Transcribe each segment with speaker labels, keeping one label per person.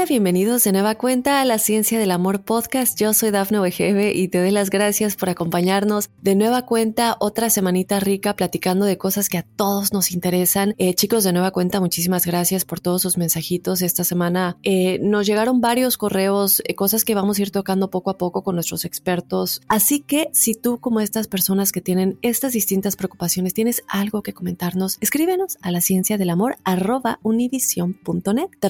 Speaker 1: Hola, bienvenidos de nueva cuenta a la Ciencia del Amor Podcast. Yo soy Dafne Wegebe y te doy las gracias por acompañarnos de nueva cuenta otra semanita rica platicando de cosas que a todos nos interesan. Eh, chicos, de nueva cuenta, muchísimas gracias por todos sus mensajitos. Esta semana eh, nos llegaron varios correos, eh, cosas que vamos a ir tocando poco a poco con nuestros expertos. Así que si tú, como estas personas que tienen estas distintas preocupaciones, tienes algo que comentarnos, escríbenos a la ciencia del amor. Te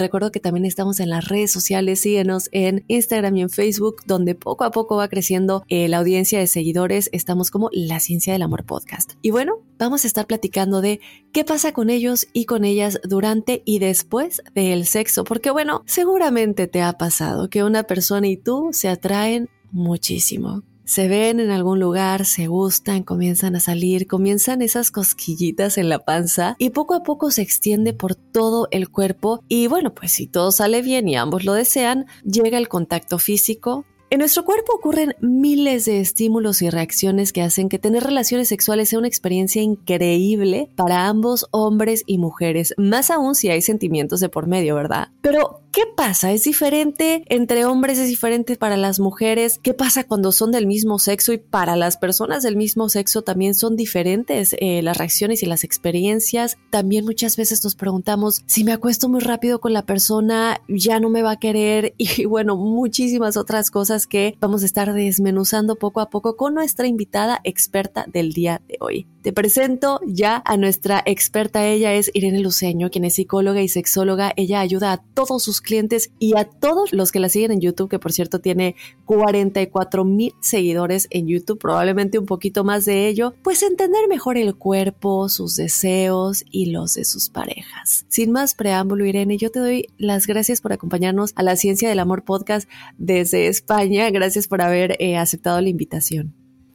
Speaker 1: recuerdo que también estamos en redes sociales, síguenos en Instagram y en Facebook, donde poco a poco va creciendo eh, la audiencia de seguidores. Estamos como La Ciencia del Amor Podcast. Y bueno, vamos a estar platicando de qué pasa con ellos y con ellas durante y después del sexo, porque bueno, seguramente te ha pasado que una persona y tú se atraen muchísimo se ven en algún lugar, se gustan, comienzan a salir, comienzan esas cosquillitas en la panza y poco a poco se extiende por todo el cuerpo y bueno, pues si todo sale bien y ambos lo desean, llega el contacto físico. En nuestro cuerpo ocurren miles de estímulos y reacciones que hacen que tener relaciones sexuales sea una experiencia increíble para ambos hombres y mujeres, más aún si hay sentimientos de por medio, ¿verdad? Pero, ¿qué pasa? ¿Es diferente entre hombres? ¿Es diferente para las mujeres? ¿Qué pasa cuando son del mismo sexo y para las personas del mismo sexo también son diferentes eh, las reacciones y las experiencias? También muchas veces nos preguntamos, si me acuesto muy rápido con la persona, ya no me va a querer y bueno, muchísimas otras cosas que vamos a estar desmenuzando poco a poco con nuestra invitada experta del día de hoy. Te presento ya a nuestra experta, ella es Irene Luceño, quien es psicóloga y sexóloga. Ella ayuda a todos sus clientes y a todos los que la siguen en YouTube, que por cierto tiene 44 mil seguidores en YouTube, probablemente un poquito más de ello, pues entender mejor el cuerpo, sus deseos y los de sus parejas. Sin más preámbulo, Irene, yo te doy las gracias por acompañarnos a la Ciencia del Amor podcast desde España. Gracias por haber eh, aceptado la invitación.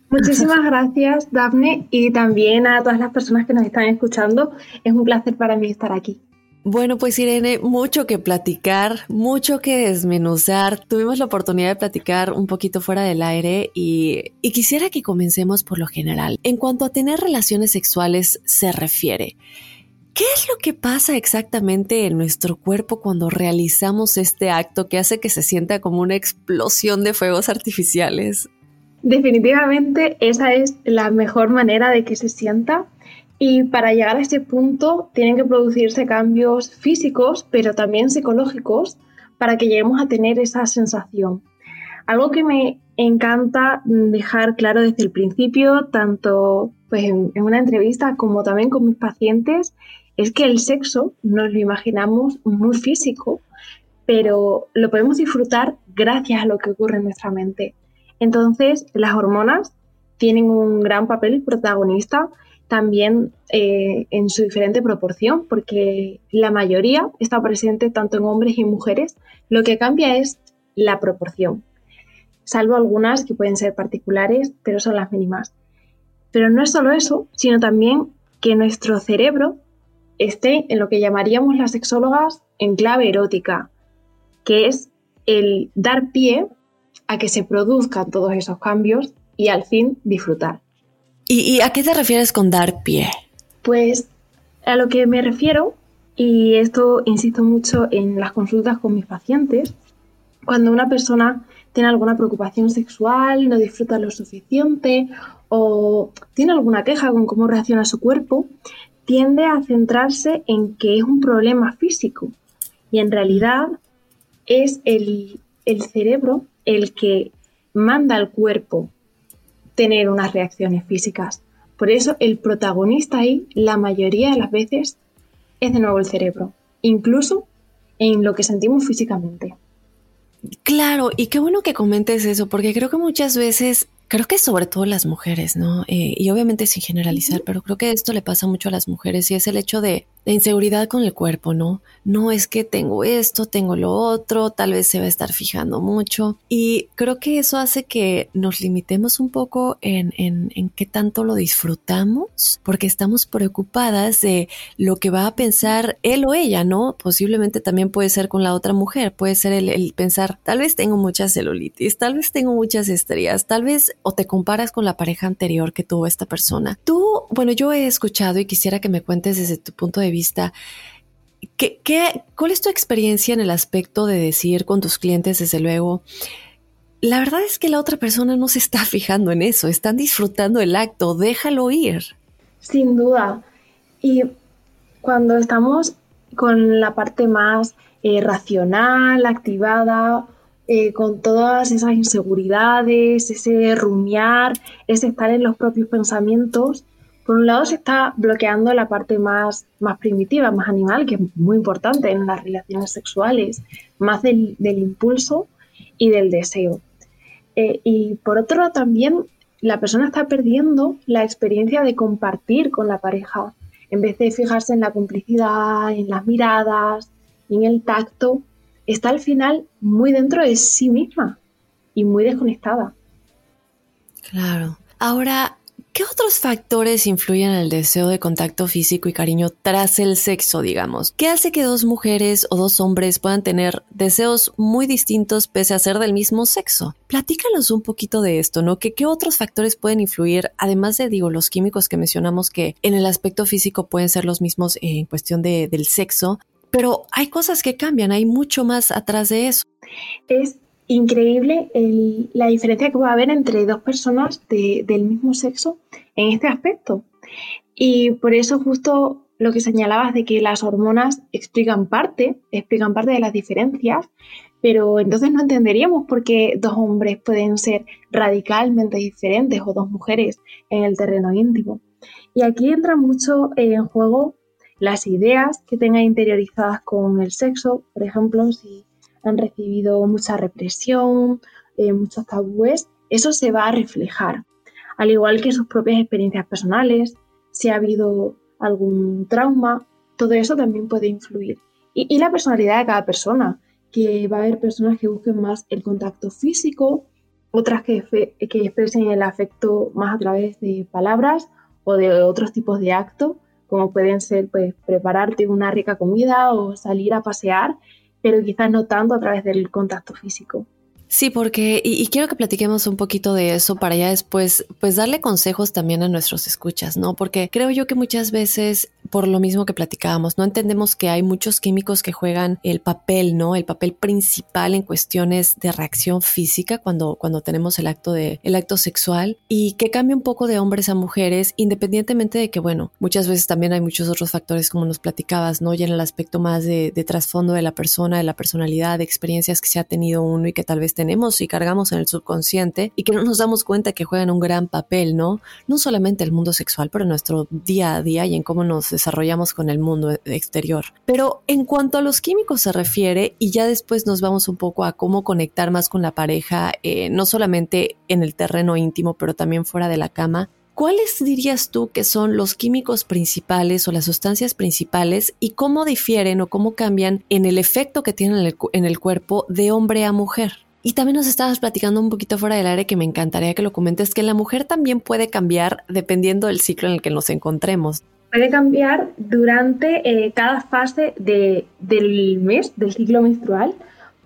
Speaker 2: Muchísimas gracias, Dafne, y también a todas las personas que nos están escuchando. Es un placer para mí estar aquí.
Speaker 1: Bueno, pues Irene, mucho que platicar, mucho que desmenuzar. Tuvimos la oportunidad de platicar un poquito fuera del aire y, y, quisiera que comencemos por lo general. En cuanto a tener relaciones sexuales se refiere, ¿qué es lo que pasa exactamente en nuestro cuerpo cuando realizamos este acto que hace que se sienta como una explosión de fuegos artificiales?
Speaker 2: Definitivamente esa es la mejor manera de que se sienta y para llegar a este punto tienen que producirse cambios físicos, pero también psicológicos, para que lleguemos a tener esa sensación. Algo que me encanta dejar claro desde el principio, tanto pues, en, en una entrevista como también con mis pacientes, es que el sexo nos lo imaginamos muy físico, pero lo podemos disfrutar gracias a lo que ocurre en nuestra mente. Entonces, las hormonas tienen un gran papel protagonista también eh, en su diferente proporción, porque la mayoría está presente tanto en hombres y mujeres. Lo que cambia es la proporción, salvo algunas que pueden ser particulares, pero son las mínimas. Pero no es solo eso, sino también que nuestro cerebro esté en lo que llamaríamos las sexólogas en clave erótica, que es el dar pie a que se produzcan todos esos cambios y al fin disfrutar.
Speaker 1: ¿Y, ¿Y, a qué te refieres con dar pie?
Speaker 2: Pues a lo que me refiero, y esto insisto mucho en las consultas con mis pacientes, cuando una persona tiene alguna preocupación sexual, no disfruta lo suficiente o tiene alguna queja con cómo reacciona su cuerpo, tiende a centrarse en que es un problema físico y en realidad es el, el cerebro el que manda al cuerpo tener unas reacciones físicas. Por eso el protagonista ahí, la mayoría de las veces, es de nuevo el cerebro, incluso en lo que sentimos físicamente.
Speaker 1: Claro, y qué bueno que comentes eso, porque creo que muchas veces Creo que sobre todo las mujeres, ¿no? Eh, y obviamente sin generalizar, pero creo que esto le pasa mucho a las mujeres y es el hecho de la inseguridad con el cuerpo, ¿no? No es que tengo esto, tengo lo otro, tal vez se va a estar fijando mucho. Y creo que eso hace que nos limitemos un poco en, en, en qué tanto lo disfrutamos, porque estamos preocupadas de lo que va a pensar él o ella, ¿no? Posiblemente también puede ser con la otra mujer, puede ser el, el pensar, tal vez tengo mucha celulitis, tal vez tengo muchas estrías, tal vez o te comparas con la pareja anterior que tuvo esta persona. Tú, bueno, yo he escuchado y quisiera que me cuentes desde tu punto de vista, ¿qué, qué, cuál es tu experiencia en el aspecto de decir con tus clientes, desde luego, la verdad es que la otra persona no se está fijando en eso, están disfrutando el acto, déjalo ir.
Speaker 2: Sin duda. Y cuando estamos con la parte más eh, racional, activada, eh, con todas esas inseguridades, ese rumiar, ese estar en los propios pensamientos, por un lado se está bloqueando la parte más, más primitiva, más animal, que es muy importante en las relaciones sexuales, más del, impulso y del deseo. Eh, y por otro lado también la persona está perdiendo la experiencia de compartir con la pareja, en vez de fijarse en la complicidad, en las miradas, en el tacto, está al final muy dentro de sí misma y muy desconectada.
Speaker 1: Claro. Ahora, ¿qué otros factores influyen en el deseo de contacto físico y cariño tras el sexo, digamos? ¿Qué hace que dos mujeres o dos hombres puedan tener deseos muy distintos pese a ser del mismo sexo? Platícanos un poquito de esto, ¿no? ¿Qué, qué otros factores pueden influir, además de, digo, los químicos que mencionamos que en el aspecto físico pueden ser los mismos en cuestión de, del sexo? Pero hay cosas que cambian, hay mucho más atrás de eso.
Speaker 2: Es increíble la diferencia que va a haber entre dos personas del mismo sexo en este aspecto. Y por eso justo lo que señalabas de que las hormonas explican parte, explican parte de las diferencias, pero entonces no entenderíamos por qué dos hombres pueden ser radicalmente diferentes o dos mujeres en el terreno íntimo. Y aquí entra mucho en juego las ideas que tengan interiorizadas con el sexo, por ejemplo, si han recibido mucha represión, eh, muchos tabúes, eso se va a reflejar, al igual que sus propias experiencias personales, si ha habido algún trauma, todo eso también puede influir. Y, la personalidad de cada persona, que va a haber personas que busquen más el contacto físico, otras que, que expresen el afecto más a través de palabras o de otros tipos de actos como pueden ser pues prepararte una rica comida o salir a pasear, pero quizás no tanto a través del contacto físico.
Speaker 1: Sí, porque, y, quiero que platiquemos un poquito de eso para ya después, pues darle consejos también a nuestros escuchas, ¿no? Porque creo yo que muchas veces, por lo mismo que platicábamos, no entendemos que hay muchos químicos que juegan el papel, ¿no? El papel principal en cuestiones de reacción física cuando, cuando tenemos el acto de, el acto sexual y que cambia un poco de hombres a mujeres, independientemente de que, bueno, muchas veces también hay muchos otros factores como nos platicabas, ¿no? Y en el aspecto más de, trasfondo de la persona, de la personalidad, de experiencias que se ha tenido uno y que tal vez tenemos y cargamos en el subconsciente y que no nos damos cuenta que juegan un gran papel, ¿no? No solamente el mundo sexual, pero nuestro día a día y en cómo nos desarrollamos con el mundo exterior. Pero en cuanto a los químicos se refiere, y ya después nos vamos un poco a cómo conectar más con la pareja, eh, no solamente en el terreno íntimo, pero también fuera de la cama, ¿Cuáles dirías tú que son los químicos principales o las sustancias principales y cómo difieren o cómo cambian en el efecto que tienen en el cuerpo de hombre a mujer? Y también nos estabas platicando un poquito fuera del aire que me encantaría que lo comentes, que la mujer también puede cambiar dependiendo del ciclo en el que nos encontremos.
Speaker 2: Puede cambiar durante eh, cada fase del mes, del ciclo menstrual,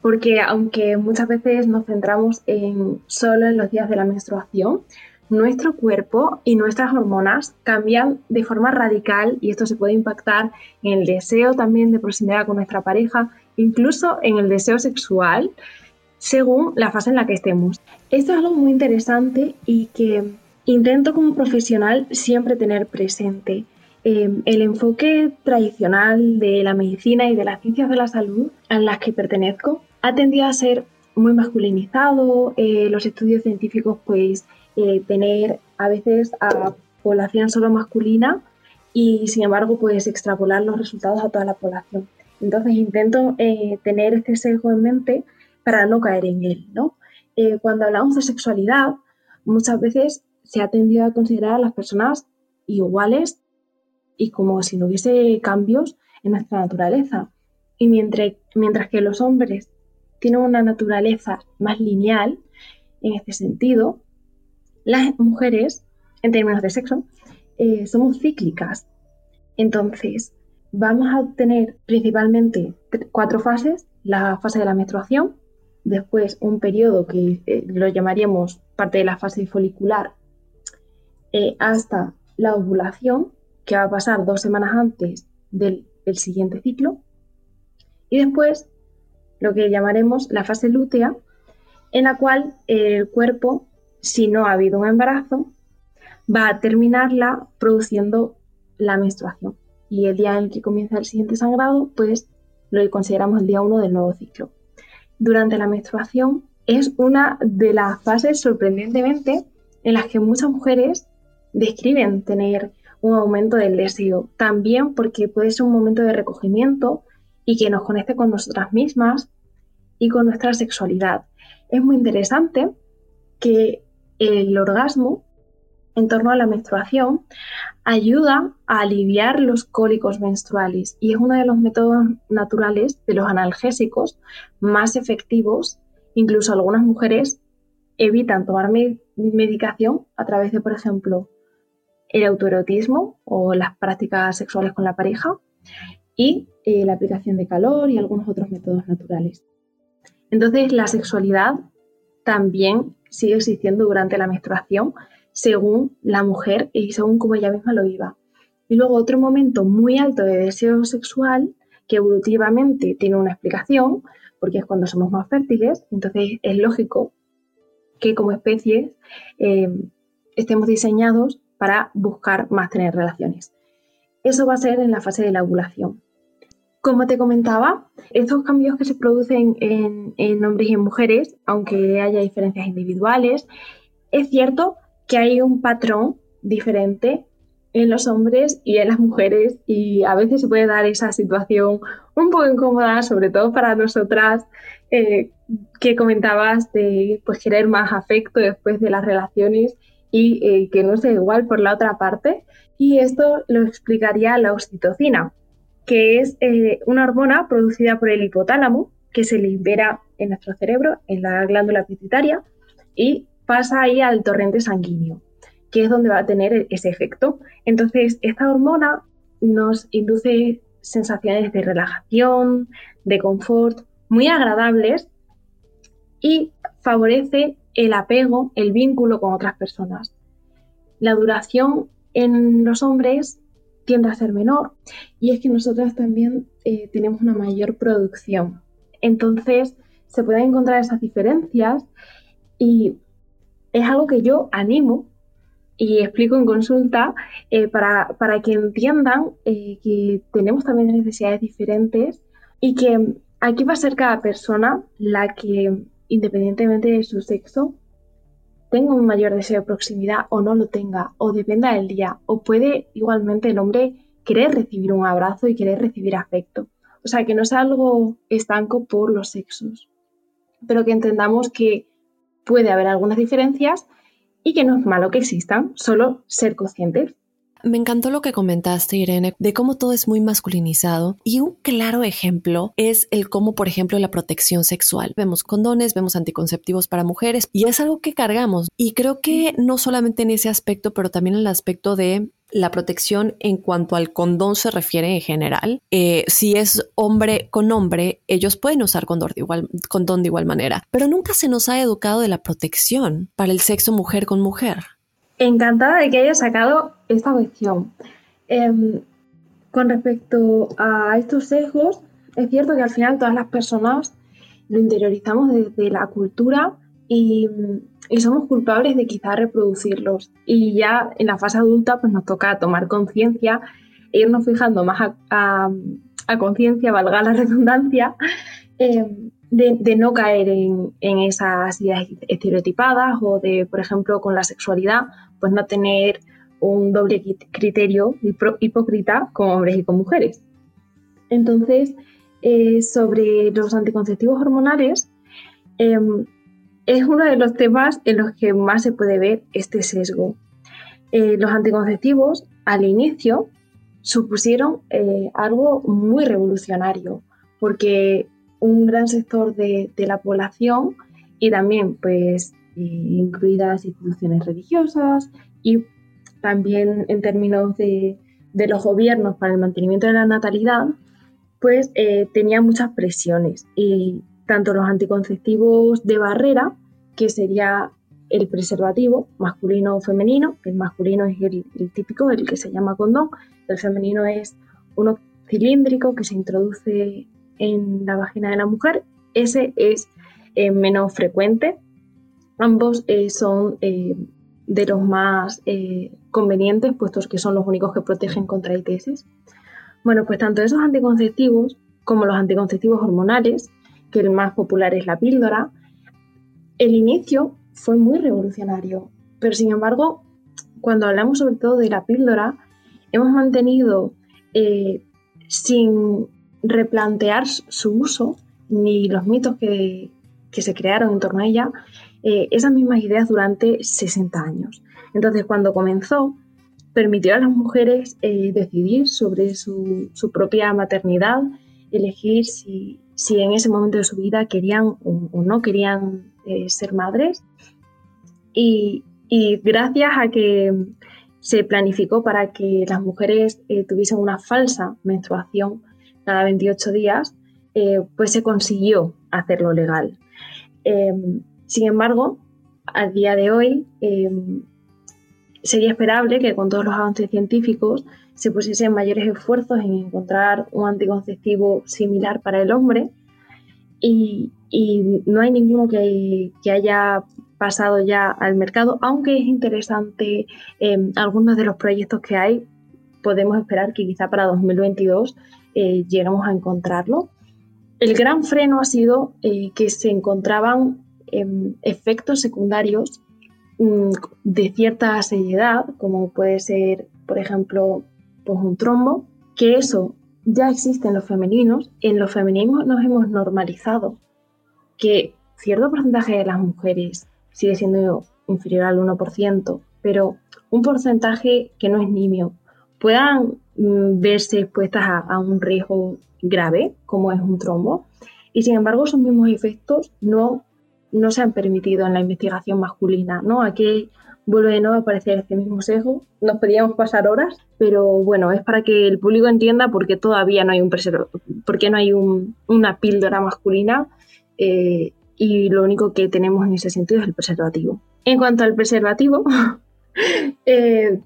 Speaker 2: porque aunque muchas veces nos centramos en solo en los días de la menstruación, nuestro cuerpo y nuestras hormonas cambian de forma radical y esto se puede impactar en el deseo también de proximidad con nuestra pareja, incluso en el deseo sexual según la fase en la que estemos. Esto es algo muy interesante y que intento como profesional siempre tener presente. Em, el enfoque tradicional de la medicina y de las ciencias de la salud a las que pertenezco ha tendido a ser muy masculinizado, eh, los estudios científicos pues eh, tener a veces a población solo masculina y sin embargo pues extrapolar los resultados a toda la población. Entonces intento eh, tener este sesgo en mente para no caer en él. ¿no? cuando hablamos de sexualidad, muchas veces se ha tendido a considerar a las personas iguales y como si no hubiese cambios en nuestra naturaleza. Y mientras, mientras que los hombres tienen una naturaleza más lineal, en este sentido, las mujeres, en términos de sexo, eh, somos cíclicas. Entonces, vamos a tener principalmente cuatro fases. La fase de la menstruación, después un periodo que eh, lo llamaríamos parte de la fase folicular, eh, hasta la ovulación, que va a pasar dos semanas antes del, siguiente ciclo. Y después lo que llamaremos la fase lútea, en la cual el cuerpo, si no ha habido un embarazo, va a terminarla produciendo la menstruación. Y el día en el que comienza el siguiente sangrado, pues lo consideramos el día 1 del nuevo ciclo. Durante la menstruación es una de las fases sorprendentemente en las que muchas mujeres describen tener un aumento del deseo. También porque puede ser un momento de recogimiento y que nos conecte con nosotras mismas y con nuestra sexualidad. Es muy interesante que el orgasmo en torno a la menstruación ayuda a aliviar los cólicos menstruales y es uno de los métodos naturales de los analgésicos más efectivos. Incluso algunas mujeres evitan tomar medicación a través de, por ejemplo, el autoerotismo o las prácticas sexuales con la pareja y eh, la aplicación de calor y algunos otros métodos naturales. Entonces, la sexualidad también sigue existiendo durante la menstruación según la mujer y según como ella misma lo viva. Y luego otro momento muy alto de deseo sexual que evolutivamente tiene una explicación, porque es cuando somos más fértiles, entonces es lógico que como especies eh, estemos diseñados para buscar más tener relaciones. Eso va a ser en la fase de la ovulación. Como te comentaba, estos cambios que se producen en, hombres y en mujeres, aunque haya diferencias individuales, es cierto que hay un patrón diferente en los hombres y en las mujeres y a veces se puede dar esa situación un poco incómoda, sobre todo para nosotras eh, que comentabas de pues, querer más afecto después de las relaciones y eh, que no sea igual por la otra parte. Y esto lo explicaría la oxitocina, que es eh, una hormona producida por el hipotálamo que se libera en nuestro cerebro, en la glándula pituitaria, y pasa ahí al torrente sanguíneo, que es donde va a tener ese efecto. Entonces, esta hormona nos induce sensaciones de relajación, de confort, muy agradables y favorece el apego, el vínculo con otras personas. La duración en los hombres tiende a ser menor y es que nosotras también eh, tenemos una mayor producción. Entonces se pueden encontrar esas diferencias y es algo que yo animo y explico en consulta eh, para, que entiendan eh, que tenemos también necesidades diferentes y que aquí va a ser cada persona la que independientemente de su sexo, tenga un mayor deseo de proximidad o no lo tenga, o dependa del día, o puede igualmente el hombre querer recibir un abrazo y querer recibir afecto. O sea, que no es algo estanco por los sexos, pero que entendamos que puede haber algunas diferencias y que no es malo que existan, solo ser conscientes.
Speaker 1: Me encantó lo que comentaste, Irene, de cómo todo es muy masculinizado y un claro ejemplo es el cómo, por ejemplo, la protección sexual. Vemos condones, vemos anticonceptivos para mujeres y es algo que cargamos. Y creo que no solamente en ese aspecto, pero también en el aspecto de la protección en cuanto al condón se refiere en general. Eh, si es hombre con hombre, ellos pueden usar condón de, igual, condón de igual manera, pero nunca se nos ha educado de la protección para el sexo mujer con mujer
Speaker 2: encantada de que haya sacado esta cuestión. Em, con respecto a estos sesgos, es cierto que al final todas las personas lo interiorizamos desde la cultura y, somos culpables de quizá reproducirlos. Y ya en la fase adulta pues nos toca tomar conciencia e irnos fijando más a, conciencia, valga la redundancia, eh, de, no caer en, esas ideas estereotipadas o de, por ejemplo, con la sexualidad, pues no tener un doble criterio hipócrita con hombres y con mujeres. Entonces, eh, sobre los anticonceptivos hormonales, em, es uno de los temas en los que más se puede ver este sesgo. Eh, los anticonceptivos al inicio supusieron eh, algo muy revolucionario, porque un gran sector de, la población y también pues incluidas instituciones religiosas y también en términos de, los gobiernos para el mantenimiento de la natalidad, pues eh, tenía muchas presiones y tanto los anticonceptivos de barrera, que sería el preservativo masculino o femenino, el masculino es el, típico, el que se llama condón, el femenino es uno cilíndrico que se introduce en la vagina de la mujer, ese es eh, menos frecuente. Ambos eh, son de los más convenientes, puestos que son los únicos que protegen contra ITS. Bueno, pues tanto esos anticonceptivos como los anticonceptivos hormonales, que el más popular es la píldora, el inicio fue muy revolucionario, pero sin embargo, cuando hablamos sobre todo de la píldora, hemos mantenido eh, sin replantear su uso ni los mitos que, se crearon en torno a ella, eh, esas mismas ideas durante 60 años. Entonces, cuando comenzó, permitió a las mujeres eh, decidir sobre su, propia maternidad, elegir si, en ese momento de su vida querían o, no querían eh, ser madres. Y, gracias a que se planificó para que las mujeres tuviesen una falsa menstruación cada 28 días, pues se consiguió hacerlo legal. Sin embargo, al día de hoy sería esperable que con todos los avances científicos se pusiesen mayores esfuerzos en encontrar un anticonceptivo similar para el hombre y, no hay ninguno que, haya pasado ya al mercado, aunque es interesante em, algunos de los proyectos que hay, podemos esperar que quizá para 2022 eh, lleguemos a encontrarlo. El gran freno ha sido eh, que se encontraban em, efectos secundarios Mm, de cierta seriedad, como puede ser, por ejemplo, pues un trombo, que eso ya existe en los femeninos, en los femeninos nos hemos normalizado que cierto porcentaje de las mujeres sigue siendo inferior al 1%, pero un porcentaje que no es nimio, puedan mm, verse expuestas a, un riesgo grave, como es un trombo, y sin embargo esos mismos efectos no no se han permitido en la investigación masculina, ¿no? Aquí vuelve de nuevo a aparecer este mismo sesgo. Nos podríamos pasar horas, pero bueno, es para que el público entienda por qué todavía no hay un por qué no hay una píldora masculina eh, y lo único que tenemos en ese sentido es el preservativo. En cuanto al preservativo, eh,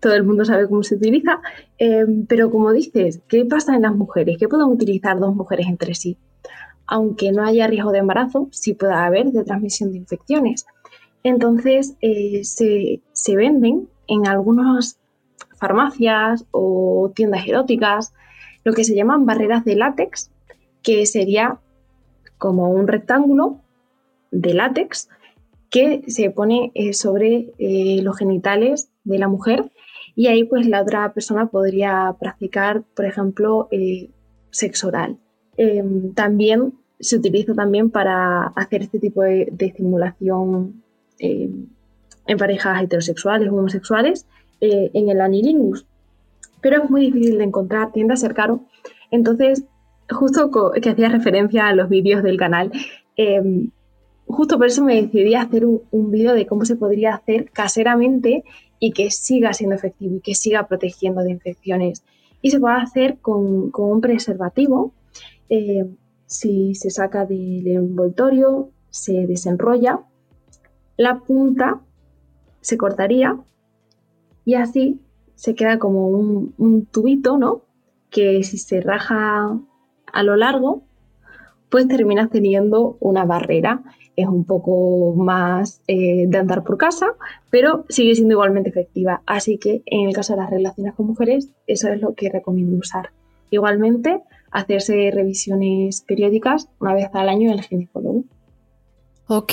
Speaker 2: todo el mundo sabe cómo se utiliza, eh, pero como dices, ¿qué pasa en las mujeres? ¿Qué pueden utilizar dos mujeres entre sí? Aunque no haya riesgo de embarazo, sí puede haber de transmisión de infecciones. Entonces, eh, se, venden en algunas farmacias o tiendas eróticas lo que se llaman barreras de látex, que sería como un rectángulo de látex que se pone eh, sobre eh, los genitales de la mujer y ahí pues la otra persona podría practicar, por ejemplo, sexo oral. Em, también se utiliza también para hacer este tipo de, estimulación eh, en parejas heterosexuales o homosexuales eh, en el anilingus. Pero es muy difícil de encontrar, tiende a ser caro. Entonces, justo que hacía referencia a los vídeos del canal, em, justo por eso me decidí a hacer un, vídeo de cómo se podría hacer caseramente y que siga siendo efectivo y que siga protegiendo de infecciones. Y se puede hacer con, un preservativo eh, si se saca del envoltorio, se desenrolla, la punta se cortaría y así se queda como un, tubito, ¿no? Que si se raja a lo largo, pues terminas teniendo una barrera. Es un poco más eh, de andar por casa, pero sigue siendo igualmente efectiva. Así que en el caso de las relaciones con mujeres, eso es lo que recomiendo usar. Igualmente, hacerse revisiones periódicas una vez al año en el ginecólogo.
Speaker 1: Ok,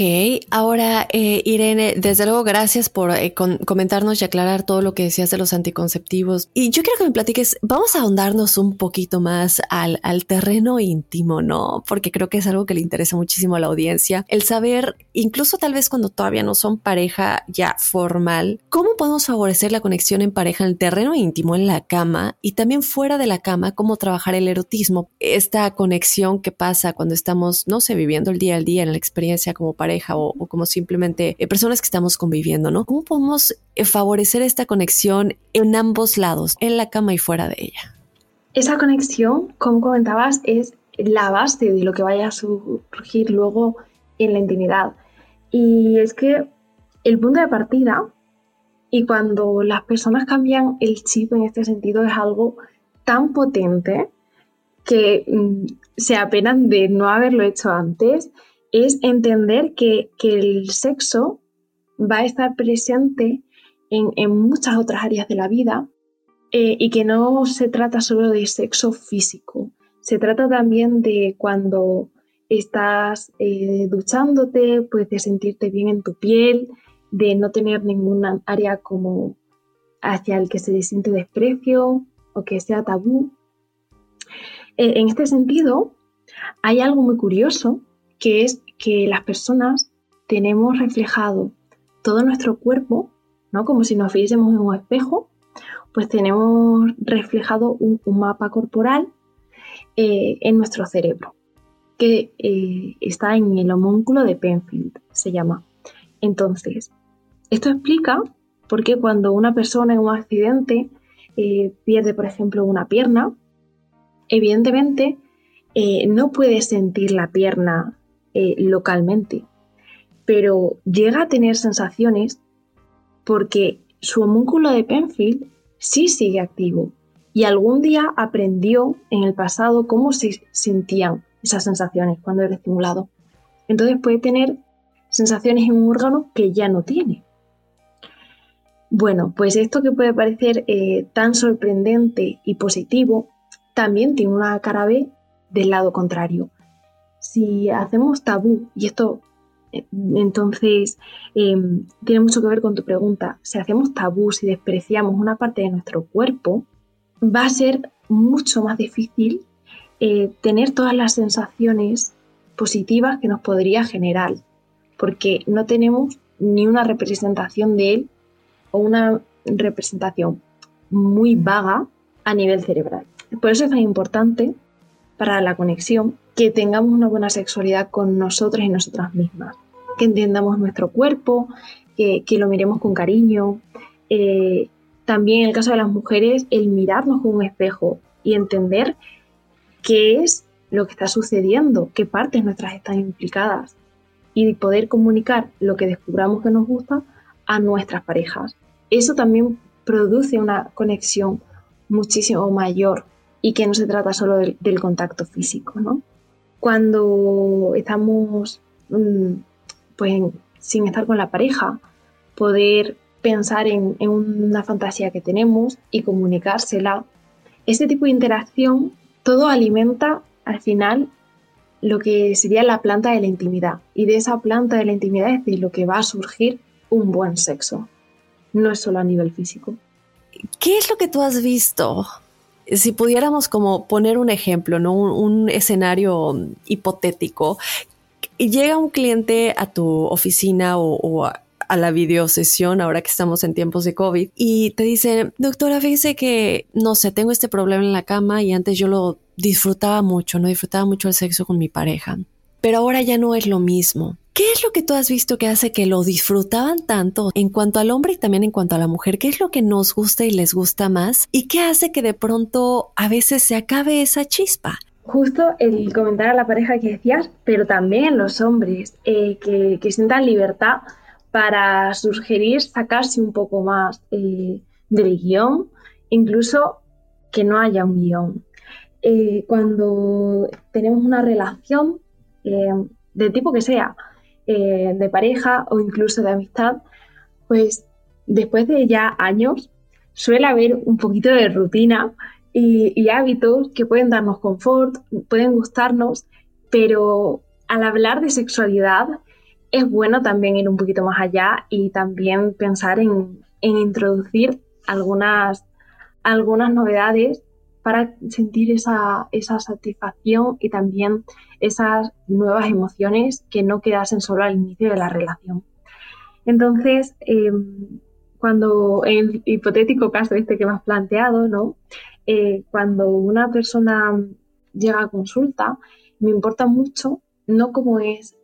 Speaker 1: ahora eh, Irene, desde luego gracias por eh, comentarnos y aclarar todo lo que decías de los anticonceptivos. Y yo quiero que me platiques, vamos a ahondarnos un poquito más al, al terreno íntimo, ¿no? Porque creo que es algo que le interesa muchísimo a la audiencia. El saber, incluso tal vez cuando todavía no son pareja ya formal, cómo podemos favorecer la conexión en pareja en el terreno íntimo, en la cama y también fuera de la cama, cómo trabajar el erotismo, esta conexión que pasa cuando estamos, no sé, viviendo el día al día en la experiencia como pareja o, como simplemente eh, personas que estamos conviviendo, ¿no? ¿Cómo podemos eh, favorecer esta conexión en ambos lados, en la cama y fuera de ella?
Speaker 2: Esa conexión, como comentabas, es la base de lo que vaya a surgir luego en la intimidad. Y es que el punto de partida y cuando las personas cambian el chip en este sentido es algo tan potente que mm, se apenan de no haberlo hecho antes es entender que, el sexo va a estar presente en, muchas otras áreas de la vida eh, y que no se trata solo de sexo físico, se trata también de cuando estás eh, duchándote, pues de sentirte bien en tu piel, de no tener ninguna área como hacia el que se siente desprecio o que sea tabú. Eh, en este sentido, hay algo muy curioso que es que las personas tenemos reflejado todo nuestro cuerpo, ¿no? Como si nos viésemos en un espejo, pues tenemos reflejado un, mapa corporal eh, en nuestro cerebro, que eh, está en el homúnculo de Penfield, se llama. Entonces, esto explica por qué cuando una persona en un accidente eh, pierde, por ejemplo, una pierna, evidentemente no puede sentir la pierna eh, localmente, pero llega a tener sensaciones porque su homúnculo de Penfield sí sigue activo y algún día aprendió en el pasado cómo se sentían esas sensaciones cuando era estimulado. Entonces puede tener sensaciones en un órgano que ya no tiene. Bueno, pues esto que puede parecer eh, tan sorprendente y positivo, también tiene una cara B del lado contrario si hacemos tabú, y esto eh, entonces em, tiene mucho que ver con tu pregunta, si hacemos tabú, si despreciamos una parte de nuestro cuerpo, va a ser mucho más difícil eh, tener todas las sensaciones positivas que nos podría generar, porque no tenemos ni una representación de él o una representación muy vaga a nivel cerebral. Por eso es tan importante para la conexión que tengamos una buena sexualidad con nosotras y nosotras mismas, que entendamos nuestro cuerpo, que, lo miremos con cariño. Eh, también en el caso de las mujeres, el mirarnos con un espejo y entender qué es lo que está sucediendo, qué partes nuestras están implicadas y poder comunicar lo que descubramos que nos gusta a nuestras parejas. Eso también produce una conexión muchísimo mayor y que no se trata solo del, del contacto físico, ¿no? Cuando estamos mm, pues, sin estar con la pareja, poder pensar en, una fantasía que tenemos y comunicársela. Este tipo de interacción, todo alimenta al final lo que sería la planta de la intimidad. Y de esa planta de la intimidad es de lo que va a surgir un buen sexo. No es solo a nivel físico.
Speaker 1: ¿Qué es lo que tú has visto si pudiéramos como poner un ejemplo, ¿no? Un, escenario hipotético, llega un cliente a tu oficina o, a, la videosesión ahora que estamos en tiempos de COVID y te dice, doctora, fíjese que, no sé, tengo este problema en la cama y antes yo lo disfrutaba mucho, no disfrutaba mucho el sexo con mi pareja, pero ahora ya no es lo mismo. ¿Qué es lo que tú has visto que hace que lo disfrutaban tanto en cuanto al hombre y también en cuanto a la mujer? ¿Qué es lo que nos gusta y les gusta más? ¿Y qué hace que de pronto a veces se acabe esa chispa?
Speaker 2: Justo el comentar a la pareja que decías, pero también los hombres eh, que, sientan libertad para sugerir sacarse un poco más eh, del guion, incluso que no haya un guion. Eh, cuando tenemos una relación de tipo que sea, eh, de pareja o incluso de amistad, pues después de ya años suele haber un poquito de rutina y, hábitos que pueden darnos confort, pueden gustarnos, pero al hablar de sexualidad es bueno también ir un poquito más allá y también pensar en, introducir algunas, algunas novedades para sentir esa, satisfacción y también esas nuevas emociones que no quedasen solo al inicio de la relación. Entonces, em, cuando en el hipotético caso este que me has planteado, ¿no? Eh, cuando una persona llega a consulta, me importa mucho no cómo es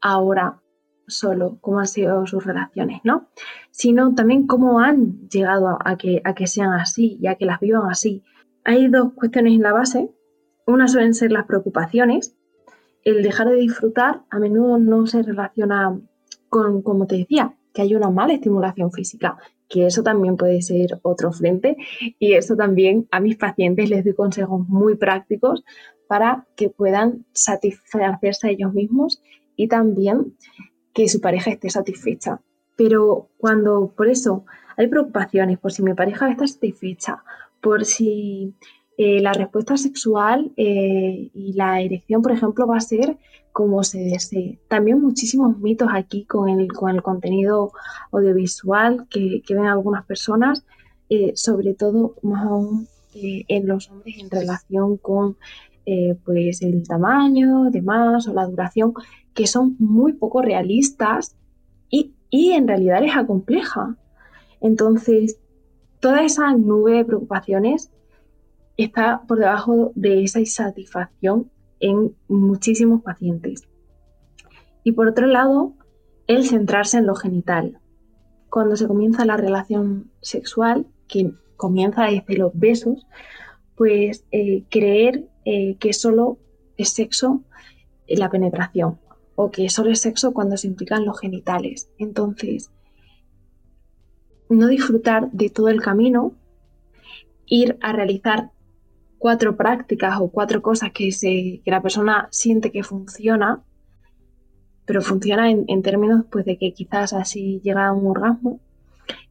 Speaker 2: ahora solo, cómo han sido sus relaciones, ¿no? Sino también cómo han llegado a que, a que sean así y a que las vivan así. Hay dos cuestiones en la base. Una suelen ser las preocupaciones. El dejar de disfrutar a menudo no se relaciona con, como te decía, que hay una mala estimulación física, que eso también puede ser otro frente y eso también a mis pacientes les doy consejos muy prácticos para que puedan satisfacerse a ellos mismos y también que su pareja esté satisfecha. Pero cuando por eso hay preocupaciones por si mi pareja está satisfecha, por si eh, la respuesta sexual eh, y la erección, por ejemplo, va a ser como se desee. También muchísimos mitos aquí con el, con el contenido audiovisual que, ven algunas personas, eh, sobre todo más aún en los hombres en relación con pues el tamaño, demás, o la duración, que son muy poco realistas y, y en realidad les acompleja. Entonces, toda esa nube de preocupaciones está por debajo de esa insatisfacción en muchísimos pacientes. Y por otro lado, el centrarse en lo genital. Cuando se comienza la relación sexual, que comienza desde los besos, pues eh, creer eh, que solo es sexo la penetración o que solo es sexo cuando se implican los genitales. Entonces, no disfrutar de todo el camino, ir a realizar cuatro prácticas o cuatro cosas que, la persona siente que funciona, pero funciona en, términos pues, de que quizás así llega a un orgasmo.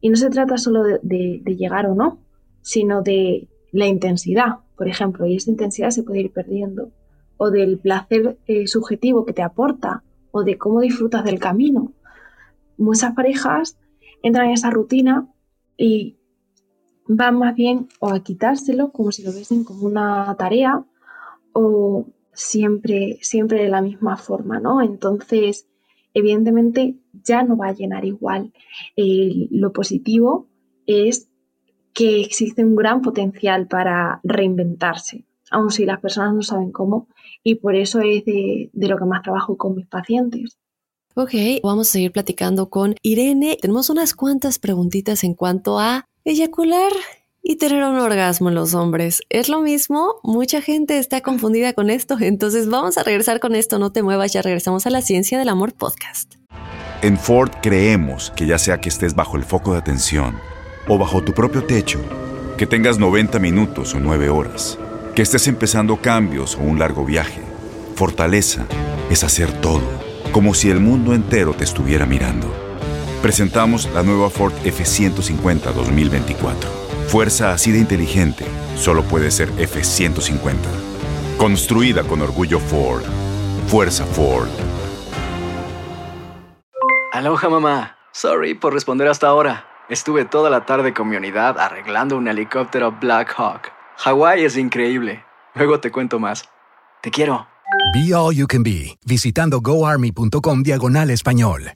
Speaker 2: Y no se trata solo de, llegar o no, sino de la intensidad, por ejemplo, y esa intensidad se puede ir perdiendo, o del placer eh, subjetivo que te aporta, o de cómo disfrutas del camino. Muchas parejas entran en esa rutina y van más bien o a quitárselo como si lo viesen como una tarea o siempre, siempre de la misma forma, ¿no? Entonces, evidentemente ya no va a llenar igual. lo positivo es que existe un gran potencial para reinventarse, aun si las personas no saben cómo, y por eso es de, de lo que más trabajo con mis pacientes.
Speaker 1: Ok, vamos a seguir platicando con Irene. Tenemos unas cuantas preguntitas en cuanto a Eyacular y tener un orgasmo en los hombres. ¿Es lo mismo? Mucha gente está confundida con esto, entonces vamos a regresar con esto, no te muevas, ya regresamos a la Ciencia del Amor podcast.
Speaker 3: En Ford creemos que ya sea que estés bajo el foco de atención o bajo tu propio techo, que tengas 90 minutos o 9 horas, que estés empezando cambios o un largo viaje, fortaleza es hacer todo, como si el mundo entero te estuviera mirando presentamos la nueva Ford F150 2024. Fuerza así de inteligente solo puede ser F150. Construida con orgullo Ford. Fuerza Ford.
Speaker 4: Aloha mamá. Sorry por responder hasta ahora. Estuve toda la tarde con mi unidad arreglando un helicóptero Black Hawk. Hawái es increíble. Luego te cuento más. Te quiero.
Speaker 5: Be All You Can Be, visitando goarmy.com diagonal español.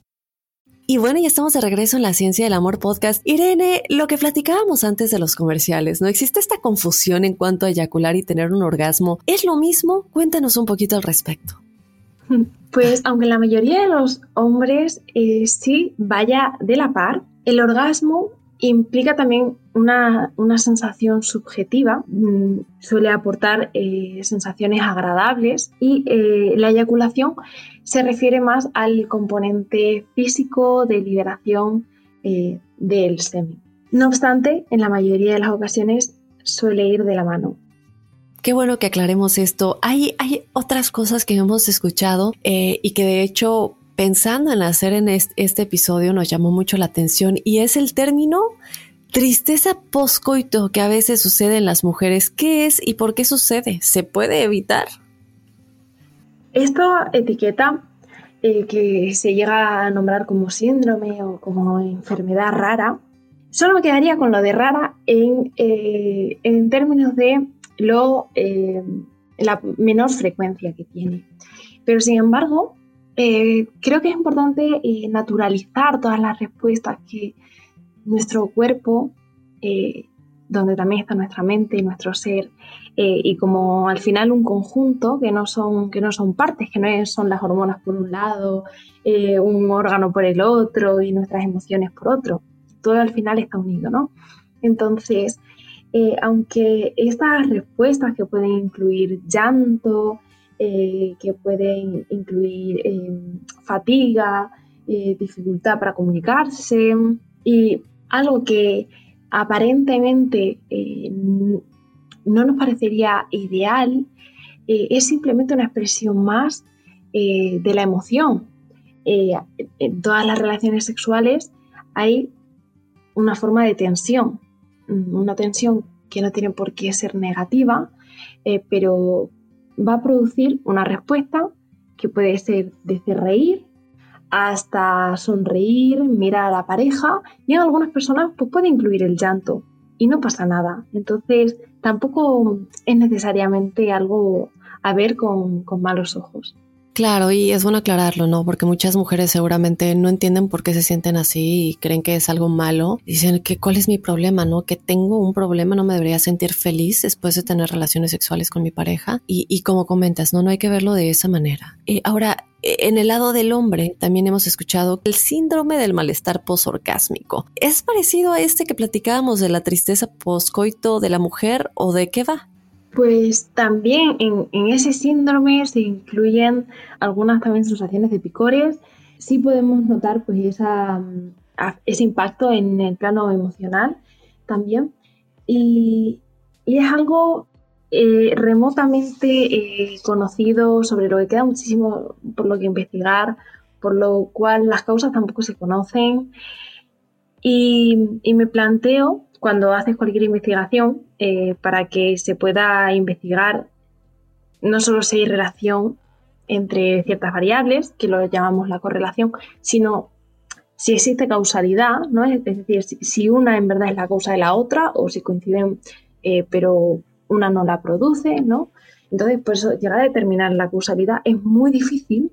Speaker 1: Y bueno, ya estamos de regreso en la Ciencia del Amor podcast. Irene, lo que platicábamos antes de los comerciales, ¿no? Existe esta confusión en cuanto a eyacular y tener un orgasmo. ¿Es lo mismo? Cuéntanos un poquito al respecto.
Speaker 2: Pues aunque la mayoría de los hombres eh, sí vaya de la par, el orgasmo implica también una, sensación subjetiva, mm, suele aportar eh, sensaciones agradables y eh, la eyaculación se refiere más al componente físico de liberación eh, del semen. No obstante, en la mayoría de las ocasiones suele ir de la mano.
Speaker 1: Qué bueno que aclaremos esto. Hay, hay otras cosas que hemos escuchado y que de hecho pensando en hacer en este, episodio nos llamó mucho la atención y es el término tristeza poscoito que a veces sucede en las mujeres. ¿Qué es y por qué sucede? ¿Se puede evitar?
Speaker 2: Esta etiqueta eh, que se llega a nombrar como síndrome o como enfermedad rara, solo me quedaría con lo de rara en, eh, en términos de lo, eh, la menor frecuencia que tiene. Pero sin embargo, eh, creo que es importante eh, naturalizar todas las respuestas que nuestro cuerpo, donde también está nuestra mente y nuestro ser, y como al final un conjunto que no son, que no son partes, que no son las hormonas por un lado, un órgano por el otro y nuestras emociones por otro. Todo al final está unido, ¿no? Entonces, eh, aunque estas respuestas que pueden incluir llanto, eh, que pueden incluir em, fatiga, eh, dificultad para comunicarse y algo que aparentemente no nos parecería ideal, es simplemente una expresión más de la emoción. en todas las relaciones sexuales hay una forma de tensión, una tensión que no tiene por qué ser negativa, eh, pero va a producir una respuesta que puede ser desde reír hasta sonreír, mirar a la pareja y en algunas personas pues, puede incluir el llanto y no pasa nada. Entonces tampoco es necesariamente algo a ver con malos ojos.
Speaker 1: Claro, y es bueno aclararlo, ¿no? Porque muchas mujeres seguramente no entienden por qué se sienten así y creen que es algo malo. Dicen que cuál es mi problema, ¿no? Que tengo un problema, no me debería sentir feliz después de tener relaciones sexuales con mi pareja. Y, como comentas, ¿no? No hay que verlo de esa manera. Y ahora, en el lado del hombre también hemos escuchado el síndrome del malestar posorgásmico. ¿Es parecido a este que platicábamos de la tristeza poscoito de la mujer o de qué va?
Speaker 2: Pues también en, ese síndrome se incluyen algunas también sensaciones de picores. Sí podemos notar pues esa, mm, ese impacto en el plano emocional también. Y, es algo eh, remotamente eh, conocido, sobre lo que queda muchísimo por lo que investigar, por lo cual las causas tampoco se conocen. Y, y me planteo cuando haces cualquier investigación eh, para que se pueda investigar no solo si hay relación entre ciertas variables, que lo llamamos la correlación, sino si existe causalidad, ¿no? Es decir, si, una en verdad es la causa de la otra o si coinciden, eh, pero una no la produce, ¿no? Entonces, pues llegar a determinar la causalidad es muy difícil,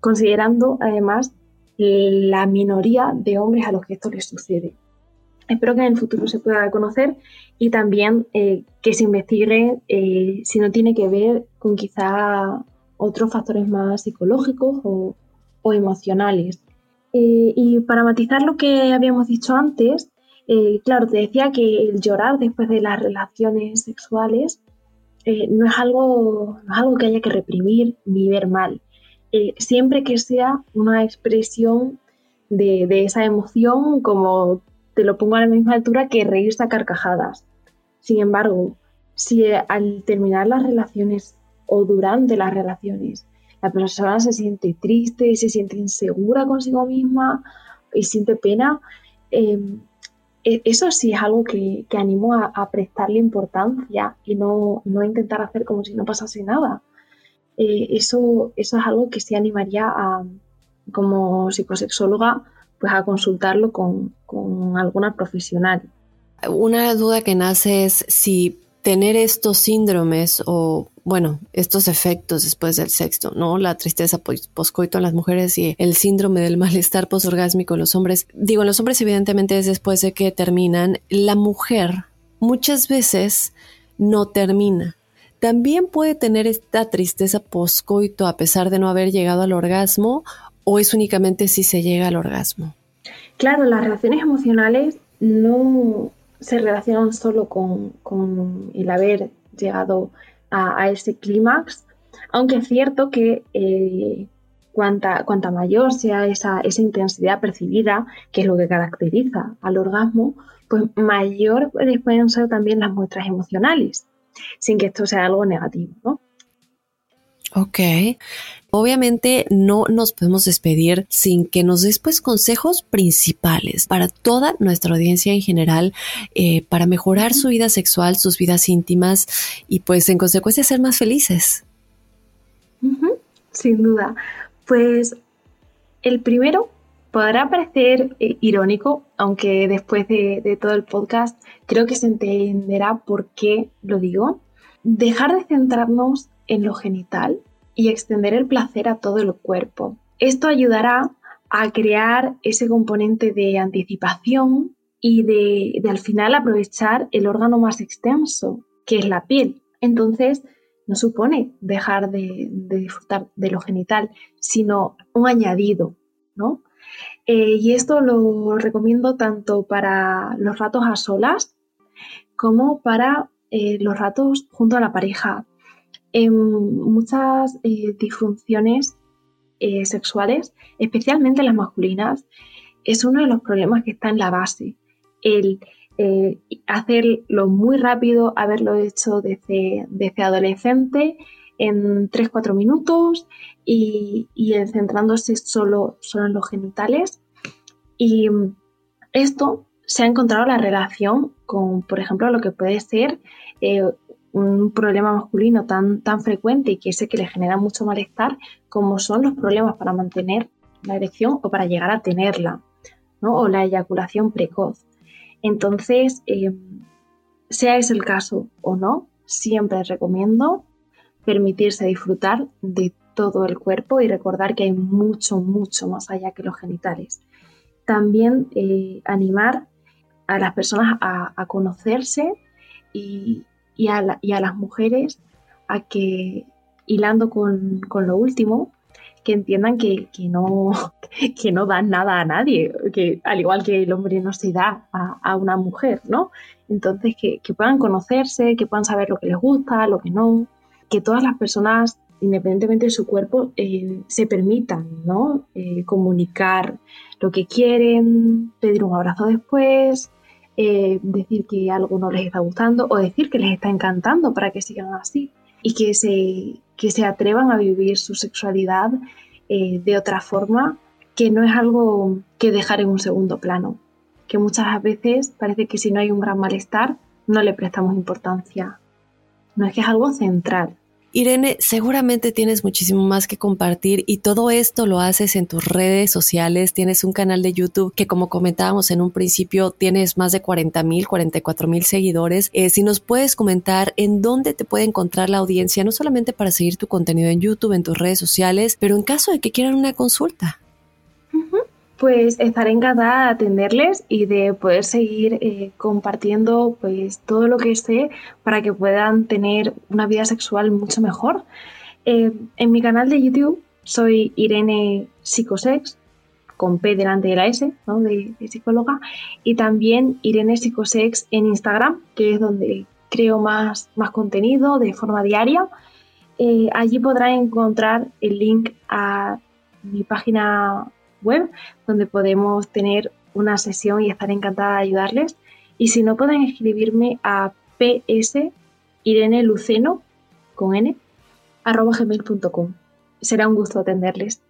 Speaker 2: considerando además la minoría de hombres a los que esto les sucede. Espero que en el futuro se pueda conocer y también eh, que se investigue eh, si no tiene que ver con quizá otros factores más psicológicos o, emocionales. Eh, y para matizar lo que habíamos dicho antes, claro, te decía que el llorar después de las relaciones sexuales no, es algo, no es algo que haya que reprimir ni ver mal. siempre que sea una expresión de, de, esa emoción como te lo pongo a la misma altura que reírse a carcajadas. Sin embargo, si al terminar las relaciones o durante las relaciones la persona se siente triste se siente insegura consigo misma y siente pena, em, e, eso sí es algo que, animo a, prestarle importancia y no, no, intentar hacer como si no pasase nada. Eh, eso, eso es algo que sí animaría a, como psicosexóloga pues a consultarlo con, alguna profesional.
Speaker 1: Una duda que nace es si tener estos síndromes o, bueno, estos efectos después del sexo, ¿no? La tristeza poscoito en las mujeres y el síndrome del malestar posorgásmico en los hombres. Digo, en los hombres evidentemente es después de que terminan. La mujer muchas veces no termina. También puede tener esta tristeza poscoito a pesar de no haber llegado al orgasmo o es únicamente si se llega al orgasmo?
Speaker 2: Claro, las relaciones emocionales no se relacionan solo con, el haber llegado a, ese clímax, aunque es cierto que eh, cuanta, cuanta, mayor sea esa, esa, intensidad percibida, que es lo que caracteriza al orgasmo, pues mayor pueden ser también las muestras emocionales. sin que esto sea algo negativo, ¿no?
Speaker 1: Ok. Obviamente no nos podemos despedir sin que nos des pues consejos principales para toda nuestra audiencia en general eh, para mejorar su vida sexual, sus vidas íntimas y pues en consecuencia ser más felices.
Speaker 2: Sin duda. Pues el primero podrá parecer eh, irónico, aunque después de, de todo el podcast creo que se entenderá por qué lo digo. Dejar de centrarnos en lo genital y extender el placer a todo el cuerpo. Esto ayudará a crear ese componente de anticipación y de, al final aprovechar el órgano más extenso, que es la piel. Entonces, no supone dejar de, disfrutar de lo genital, sino un añadido, ¿no? Eh, y esto lo recomiendo tanto para los ratos a solas como para eh, los ratos junto a la pareja, en muchas eh, disfunciones eh, sexuales, especialmente las masculinas, es uno de los problemas que está en la base. El eh, hacerlo muy rápido, haberlo hecho desde, desde adolescente en 3-4 minutos y, y centrándose solo, solo en los genitales. Y esto se ha encontrado la relación con, por ejemplo, lo que puede ser un problema masculino tan, tan frecuente y que sé que le genera mucho malestar, como son los problemas para mantener la erección o para llegar a tenerla, ¿no? o la eyaculación precoz. Entonces, eh, sea ese el caso o no, siempre recomiendo permitirse disfrutar de todo el cuerpo y recordar que hay mucho, mucho más allá que los genitales. También eh, animar a las personas a, a conocerse y, y a, las mujeres a que, hilando con, lo último, que entiendan que, no, que no dan nada a nadie, que al igual que el hombre no se da a, una mujer, ¿no? Entonces, que, puedan conocerse, que puedan saber lo que les gusta, lo que no, que todas las personas, independientemente de su cuerpo, eh, se permitan, ¿no? Eh, comunicar lo que quieren, pedir un abrazo después, eh, decir que algo no les está gustando o decir que les está encantando para que sigan así y que se, que se atrevan a vivir su sexualidad eh, de otra forma, que no es algo que dejar en un segundo plano, que muchas veces parece que si no hay un gran malestar no le prestamos importancia. No es que es algo central,
Speaker 1: Irene, seguramente tienes muchísimo más que compartir y todo esto lo haces en tus redes sociales. Tienes un canal de YouTube que, como comentábamos en un principio, tienes más de 40 mil, 44 mil seguidores. Eh, si nos puedes comentar en dónde te puede encontrar la audiencia, no solamente para seguir tu contenido en YouTube, en tus redes sociales, pero en caso de que quieran una consulta
Speaker 2: pues estaré encantada de atenderles y de poder seguir eh, compartiendo pues todo lo que sé para que puedan tener una vida sexual mucho mejor. Eh, en mi canal de YouTube soy Irene Psicosex, con P delante de la S, ¿no? de, psicóloga, y también Irene Psicosex en Instagram, que es donde creo más, más contenido de forma diaria. Eh, allí podrán encontrar el link a mi página web donde podemos tener una sesión y estar encantada de ayudarles. Y si no, pueden escribirme a ps irene luceno con n arroba gmail.com. Será un gusto atenderles.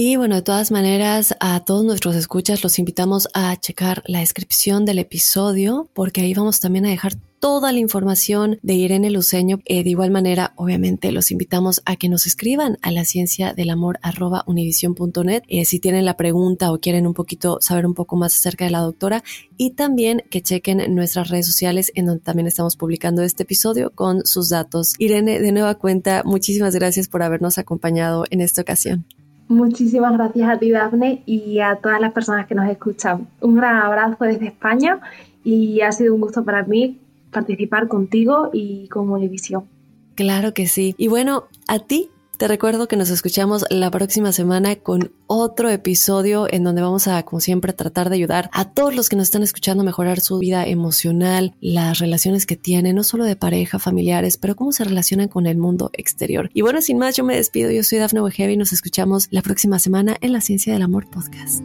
Speaker 1: Y bueno, de todas maneras, a todos nuestros escuchas los invitamos a checar la descripción del episodio, porque ahí vamos también a dejar toda la información de Irene Luceño. Eh, de igual manera, obviamente, los invitamos a que nos escriban a la ciencia del amor arroba univision.net eh, si tienen la pregunta o quieren un poquito saber un poco más acerca de la doctora y también que chequen nuestras redes sociales en donde también estamos publicando este episodio con sus datos. Irene, de nueva cuenta, muchísimas gracias por habernos acompañado en esta ocasión.
Speaker 2: Muchísimas gracias a ti, Dafne, y a todas las personas que nos escuchan. Un gran abrazo desde España y ha sido un gusto para mí participar contigo y con Univisión.
Speaker 1: Claro que sí. Y bueno, a ti te recuerdo que nos escuchamos la próxima semana con otro episodio en donde vamos a, como siempre, tratar de ayudar a todos los que nos están escuchando a mejorar su vida emocional, las relaciones que tienen, no solo de pareja, familiares, pero cómo se relacionan con el mundo exterior. Y bueno, sin más, yo me despido. Yo soy Dafne Wegebe y nos escuchamos la próxima semana en la Ciencia del Amor Podcast.